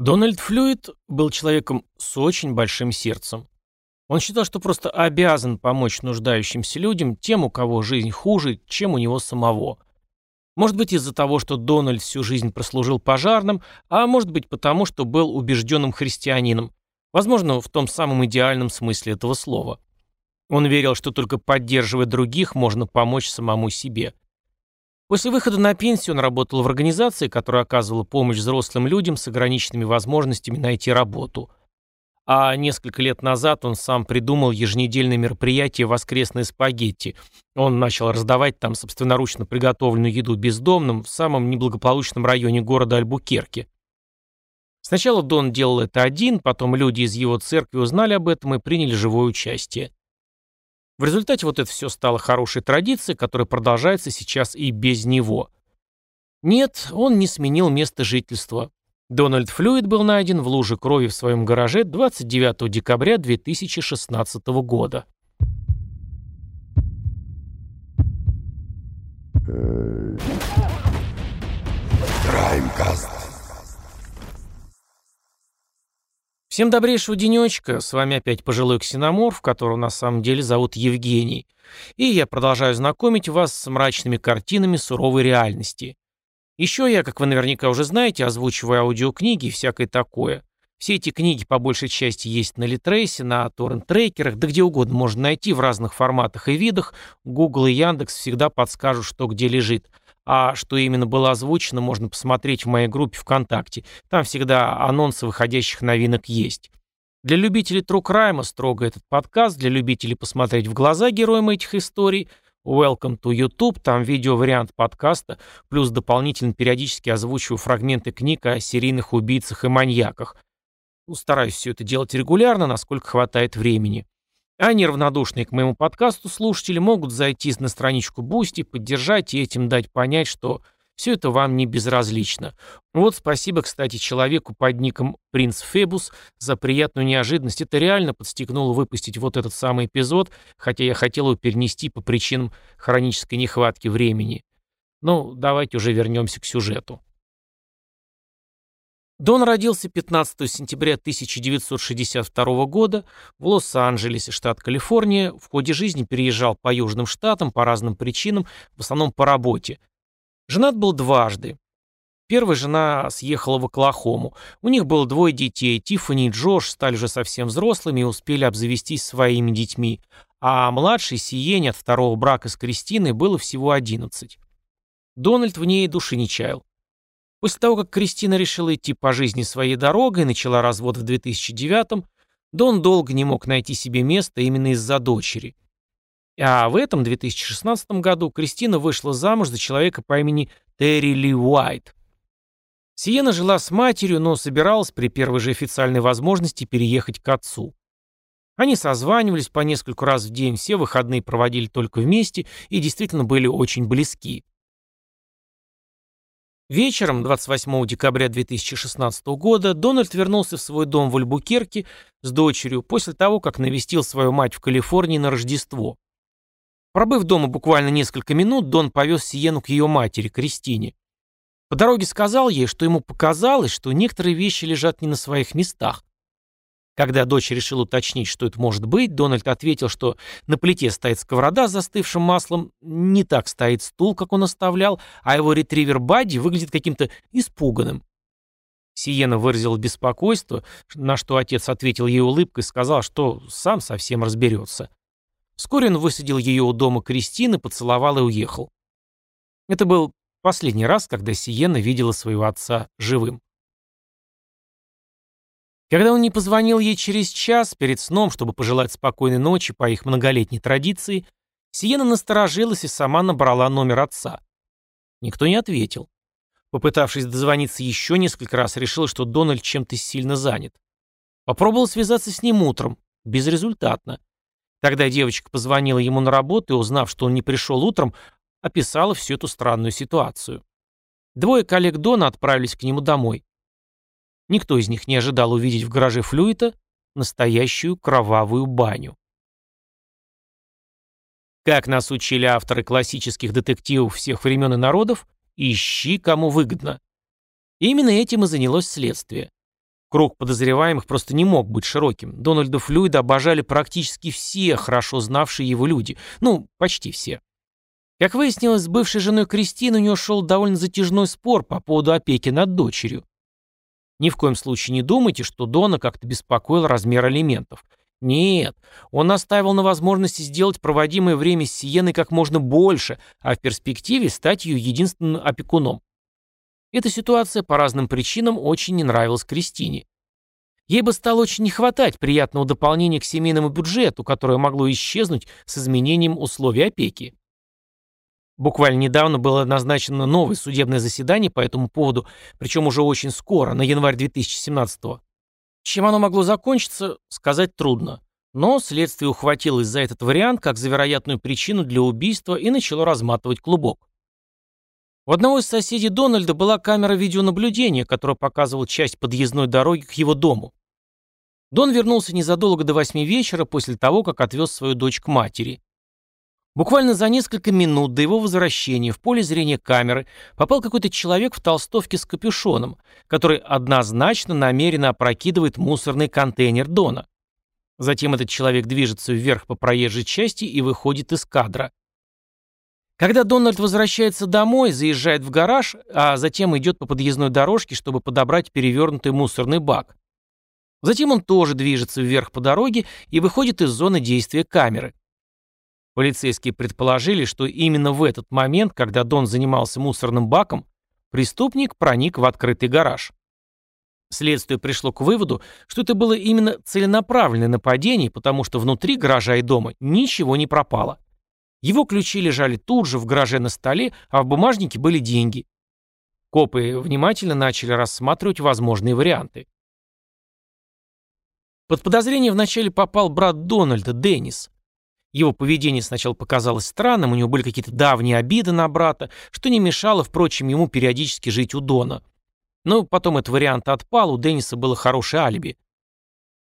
Дональд Флюид был человеком с очень большим сердцем. Он считал, что просто обязан помочь нуждающимся людям, тем, у кого жизнь хуже, чем у него самого. Может быть из-за того, что Дональд всю жизнь прослужил пожарным, а может быть потому, что был убежденным христианином, возможно, в том самом идеальном смысле этого слова. Он верил, что только поддерживая других, можно помочь самому себе. После выхода на пенсию он работал в организации, которая оказывала помощь взрослым людям с ограниченными возможностями найти работу. А несколько лет назад он сам придумал еженедельное мероприятие «Воскресные спагетти». Он начал раздавать там собственноручно приготовленную еду бездомным в самом неблагополучном районе города Альбукерке. Сначала Дон делал это один, потом люди из его церкви узнали об этом и приняли живое участие. В результате вот это все стало хорошей традицией, которая продолжается сейчас и без него. Нет, он не сменил место жительства. Дональд Флюид был найден в луже крови в своем гараже 29 декабря 2016 года. Краймкаст. Всем добрейшего денечка, с вами опять пожилой ксеноморф, которого на самом деле зовут Евгений, и я продолжаю знакомить вас с мрачными картинами суровой реальности. Еще я, как вы наверняка уже знаете, озвучиваю аудиокниги и всякое такое. Все эти книги по большей части есть на Литрейсе, на торрент-трекерах, да где угодно можно найти в разных форматах и видах. Google и Яндекс всегда подскажут, что где лежит. А что именно было озвучено, можно посмотреть в моей группе ВКонтакте. Там всегда анонсы выходящих новинок есть. Для любителей True Crime строго этот подкаст, для любителей посмотреть в глаза героям этих историй Welcome to YouTube, там видео-вариант подкаста, плюс дополнительно периодически озвучиваю фрагменты книг о серийных убийцах и маньяках. Ну, стараюсь все это делать регулярно, насколько хватает времени. А неравнодушные к моему подкасту слушатели могут зайти на страничку Boosty, поддержать и этим дать понять, что все это вам не безразлично. Вот спасибо, кстати, человеку под ником Принц Фебус за приятную неожиданность. Это реально подстегнуло выпустить вот этот самый эпизод, хотя я хотел его перенести по причинам хронической нехватки времени. Ну, давайте уже вернемся к сюжету. Дон родился 15 сентября 1962 года в Лос-Анджелесе, штат Калифорния. В ходе жизни переезжал по южным штатам по разным причинам, в основном по работе. Женат был дважды. Первая жена съехала в Оклахому. У них было двое детей. Тиффани и Джош стали уже совсем взрослыми и успели обзавестись своими детьми. А младшей Сиене от второго брака с Кристиной было всего 11. Дональд в ней души не чаял. После того, как Кристина решила идти по жизни своей дорогой и начала развод в 2009-м, Дон долго не мог найти себе место именно из-за дочери. А в этом 2016 году Кристина вышла замуж за человека по имени Терри Ли Уайт. Сиена жила с матерью, но собиралась при первой же официальной возможности переехать к отцу. Они созванивались по нескольку раз в день, все выходные проводили только вместе и действительно были очень близки. Вечером 28 декабря 2016 года Дональд вернулся в свой дом в Альбукерке с дочерью после того, как навестил свою мать в Калифорнии на Рождество. Пробыв дома буквально несколько минут, Дон повез Сиену к ее матери, Кристине. По дороге сказал ей, что ему показалось, что некоторые вещи лежат не на своих местах. Когда дочь решила уточнить, что это может быть, Дональд ответил, что на плите стоит сковорода с застывшим маслом, не так стоит стул, как он оставлял, а его ретривер Бадди выглядит каким-то испуганным. Сиена выразил беспокойство, на что отец ответил ей улыбкой и сказал, что сам совсем разберется. Вскоре он высадил ее у дома Кристины, поцеловал и уехал. Это был последний раз, когда Сиена видела своего отца живым. Когда он не позвонил ей через час перед сном, чтобы пожелать спокойной ночи по их многолетней традиции, Сиена насторожилась и сама набрала номер отца. Никто не ответил. Попытавшись дозвониться еще несколько раз, решила, что Дональд чем-то сильно занят. Попробовал связаться с ним утром. Безрезультатно. Тогда девочка позвонила ему на работу и, узнав, что он не пришел утром, описала всю эту странную ситуацию. Двое коллег Дона отправились к нему домой. Никто из них не ожидал увидеть в гараже Флюита настоящую кровавую баню. Как нас учили авторы классических детективов всех времен и народов, ищи, кому выгодно. Именно этим и занялось следствие. Круг подозреваемых просто не мог быть широким. Дональда Флюида обожали практически все хорошо знавшие его люди. Ну, почти все. Как выяснилось, с бывшей женой Кристины у нее шел довольно затяжной спор по поводу опеки над дочерью. Ни в коем случае не думайте, что Дона как-то беспокоил размер алиментов. Нет, он настаивал на возможности сделать проводимое время с Сиеной как можно больше, а в перспективе стать ее единственным опекуном. Эта ситуация по разным причинам очень не нравилась Кристине. Ей бы стало очень не хватать приятного дополнения к семейному бюджету, которое могло исчезнуть с изменением условий опеки. Буквально недавно было назначено новое судебное заседание по этому поводу, причем уже очень скоро, на январь 2017 -го. Чем оно могло закончиться, сказать трудно. Но следствие ухватилось за этот вариант как за вероятную причину для убийства и начало разматывать клубок. У одного из соседей Дональда была камера видеонаблюдения, которая показывала часть подъездной дороги к его дому. Дон вернулся незадолго до восьми вечера после того, как отвез свою дочь к матери. Буквально за несколько минут до его возвращения в поле зрения камеры попал какой-то человек в толстовке с капюшоном, который однозначно намеренно опрокидывает мусорный контейнер Дона. Затем этот человек движется вверх по проезжей части и выходит из кадра. Когда Дональд возвращается домой, заезжает в гараж, а затем идет по подъездной дорожке, чтобы подобрать перевернутый мусорный бак. Затем он тоже движется вверх по дороге и выходит из зоны действия камеры. Полицейские предположили, что именно в этот момент, когда Дон занимался мусорным баком, преступник проник в открытый гараж. Следствие пришло к выводу, что это было именно целенаправленное нападение, потому что внутри гаража и дома ничего не пропало. Его ключи лежали тут же в гараже на столе, а в бумажнике были деньги. Копы внимательно начали рассматривать возможные варианты. Под подозрение вначале попал брат Дональда, Деннис. Его поведение сначала показалось странным, у него были какие-то давние обиды на брата, что не мешало, впрочем, ему периодически жить у Дона. Но потом этот вариант отпал, у Денниса было хорошее алиби.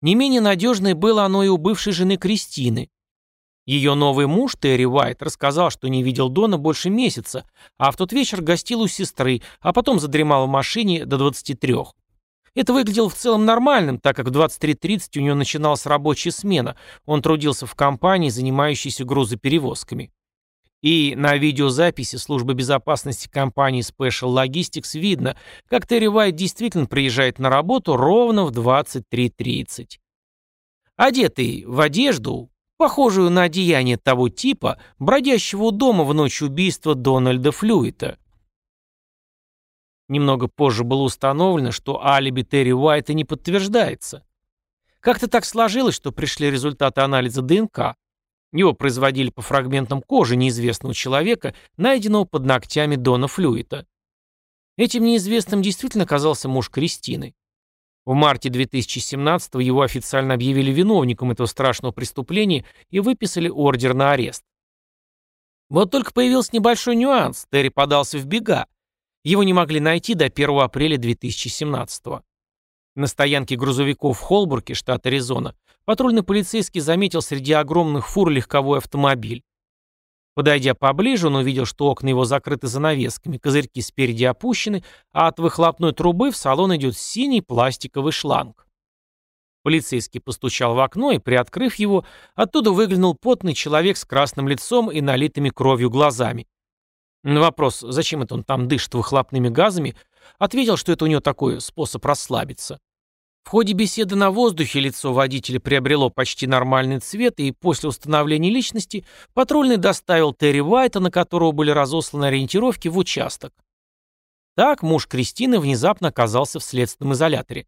Не менее надежное было оно и у бывшей жены Кристины. Ее новый муж, Терри Уайт, рассказал, что не видел Дона больше месяца, а в тот вечер гостил у сестры, а потом задремал в машине до 23. Это выглядело в целом нормальным, так как в 23.30 у него начиналась рабочая смена. Он трудился в компании, занимающейся грузоперевозками. И на видеозаписи службы безопасности компании Special Logistics видно, как Терри Уайт действительно приезжает на работу ровно в 23.30. Одетый в одежду, похожую на одеяние того типа, бродящего у дома в ночь убийства Дональда Флюита. Немного позже было установлено, что алиби Терри Уайта не подтверждается. Как-то так сложилось, что пришли результаты анализа ДНК. Его производили по фрагментам кожи неизвестного человека, найденного под ногтями Дона Флюита. Этим неизвестным действительно оказался муж Кристины. В марте 2017 его официально объявили виновником этого страшного преступления и выписали ордер на арест. Вот только появился небольшой нюанс. Терри подался в бега. Его не могли найти до 1 апреля 2017 -го. На стоянке грузовиков в Холбурге, штат Аризона, патрульный полицейский заметил среди огромных фур легковой автомобиль. Подойдя поближе, он увидел, что окна его закрыты занавесками, козырьки спереди опущены, а от выхлопной трубы в салон идет синий пластиковый шланг. Полицейский постучал в окно и, приоткрыв его, оттуда выглянул потный человек с красным лицом и налитыми кровью глазами. На вопрос, зачем это он там дышит выхлопными газами, ответил, что это у него такой способ расслабиться. В ходе беседы на воздухе лицо водителя приобрело почти нормальный цвет, и после установления личности патрульный доставил Терри Уайта, на которого были разосланы ориентировки, в участок. Так муж Кристины внезапно оказался в следственном изоляторе.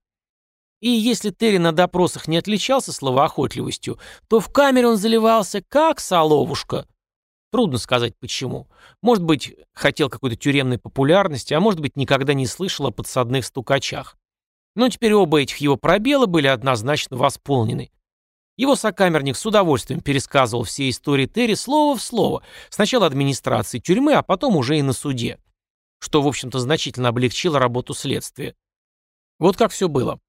И если Терри на допросах не отличался словоохотливостью, то в камере он заливался как соловушка. Трудно сказать почему. Может быть, хотел какой-то тюремной популярности, а может быть, никогда не слышал о подсадных стукачах. Но теперь оба этих его пробела были однозначно восполнены. Его сокамерник с удовольствием пересказывал все истории Терри слово в слово, сначала администрации тюрьмы, а потом уже и на суде, что, в общем-то, значительно облегчило работу следствия. Вот как все было.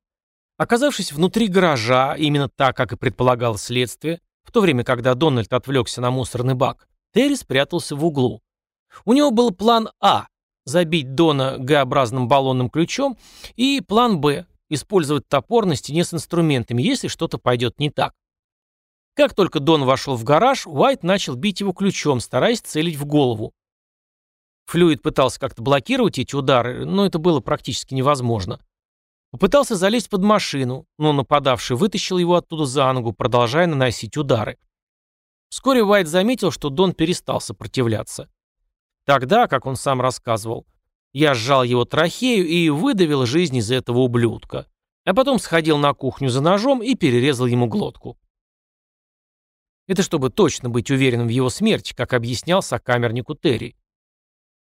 Оказавшись внутри гаража, именно так, как и предполагало следствие, в то время, когда Дональд отвлекся на мусорный бак, Терри спрятался в углу. У него был план А – забить Дона Г-образным баллонным ключом, и план Б – использовать топор на стене с инструментами, если что-то пойдет не так. Как только Дон вошел в гараж, Уайт начал бить его ключом, стараясь целить в голову. Флюид пытался как-то блокировать эти удары, но это было практически невозможно. Попытался залезть под машину, но нападавший вытащил его оттуда за ногу, продолжая наносить удары. Вскоре Уайт заметил, что Дон перестал сопротивляться. Тогда, как он сам рассказывал, я сжал его трахею и выдавил жизнь из этого ублюдка. А потом сходил на кухню за ножом и перерезал ему глотку. Это чтобы точно быть уверенным в его смерти, как объяснял сокамернику Терри.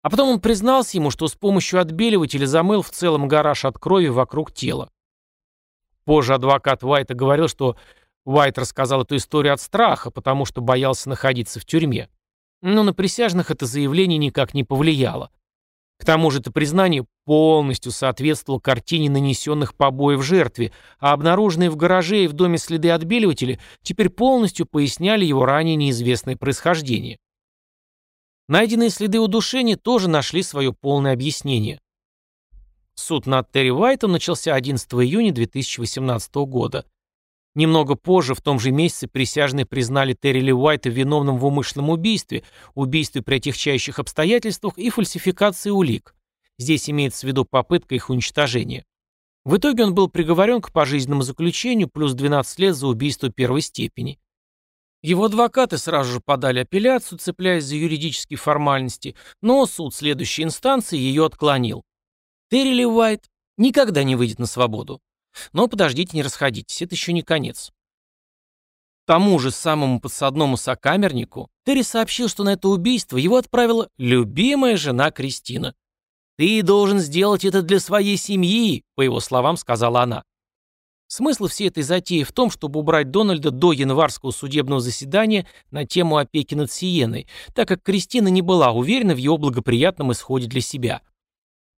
А потом он признался ему, что с помощью отбеливателя замыл в целом гараж от крови вокруг тела. Позже адвокат Уайта говорил, что Уайт рассказал эту историю от страха, потому что боялся находиться в тюрьме. Но на присяжных это заявление никак не повлияло. К тому же это признание полностью соответствовало картине нанесенных побоев жертве, а обнаруженные в гараже и в доме следы отбеливателя теперь полностью поясняли его ранее неизвестное происхождение. Найденные следы удушения тоже нашли свое полное объяснение. Суд над Терри Уайтом начался 11 июня 2018 года. Немного позже, в том же месяце, присяжные признали Терри Уайта виновным в умышленном убийстве, убийстве при отягчающих обстоятельствах и фальсификации улик. Здесь имеется в виду попытка их уничтожения. В итоге он был приговорен к пожизненному заключению плюс 12 лет за убийство первой степени. Его адвокаты сразу же подали апелляцию, цепляясь за юридические формальности, но суд следующей инстанции ее отклонил. Терри Уайт никогда не выйдет на свободу. Но подождите, не расходитесь, это еще не конец. Тому же самому подсадному сокамернику Терри сообщил, что на это убийство его отправила любимая жена Кристина. «Ты должен сделать это для своей семьи», по его словам сказала она. Смысл всей этой затеи в том, чтобы убрать Дональда до январского судебного заседания на тему опеки над Сиеной, так как Кристина не была уверена в его благоприятном исходе для себя.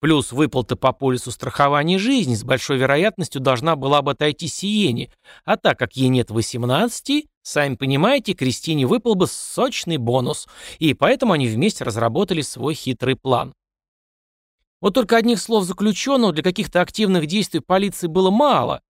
Плюс выплата по полису страхования жизни с большой вероятностью должна была бы отойти Сиене, а так как ей нет 18, сами понимаете, Кристине выпал бы сочный бонус, и поэтому они вместе разработали свой хитрый план. Вот только одних слов заключенного для каких-то активных действий полиции было мало,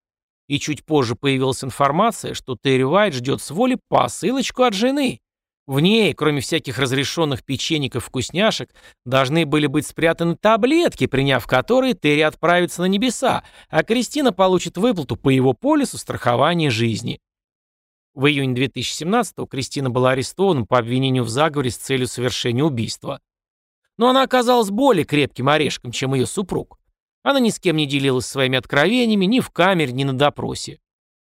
и чуть позже появилась информация, что Терри Уайт ждет с воли посылочку от жены. В ней, кроме всяких разрешенных печенек и вкусняшек, должны были быть спрятаны таблетки, приняв которые Терри отправится на небеса, а Кристина получит выплату по его полису страхования жизни. В июне 2017-го Кристина была арестована по обвинению в заговоре с целью совершения убийства. Но она оказалась более крепким орешком, чем ее супруг. Она ни с кем не делилась своими откровениями ни в камере, ни на допросе.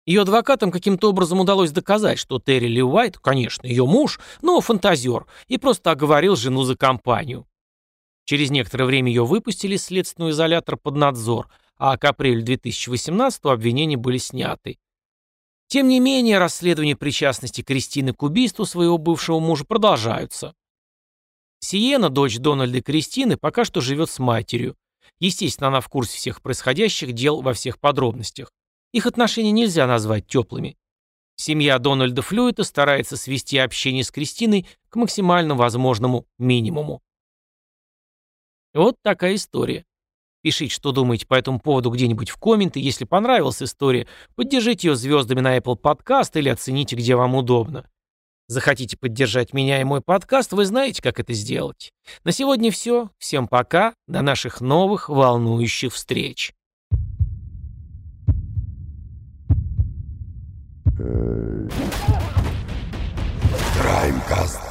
Ее адвокатам каким-то образом удалось доказать, что Терри Ли Уайт, конечно, ее муж, но фантазер, и просто оговорил жену за компанию. Через некоторое время ее выпустили из следственного изолятора под надзор, а к апрелю 2018 обвинения были сняты. Тем не менее, расследование причастности Кристины к убийству своего бывшего мужа продолжаются. Сиена, дочь Дональда и Кристины, пока что живет с матерью. Естественно, она в курсе всех происходящих дел во всех подробностях. Их отношения нельзя назвать теплыми. Семья Дональда Флюита старается свести общение с Кристиной к максимально возможному минимуму. Вот такая история. Пишите, что думаете по этому поводу где-нибудь в комменты. Если понравилась история, поддержите ее звездами на Apple Podcast или оцените, где вам удобно. Захотите поддержать меня и мой подкаст, вы знаете, как это сделать. На сегодня все. Всем пока. До наших новых волнующих встреч. Краймкаст.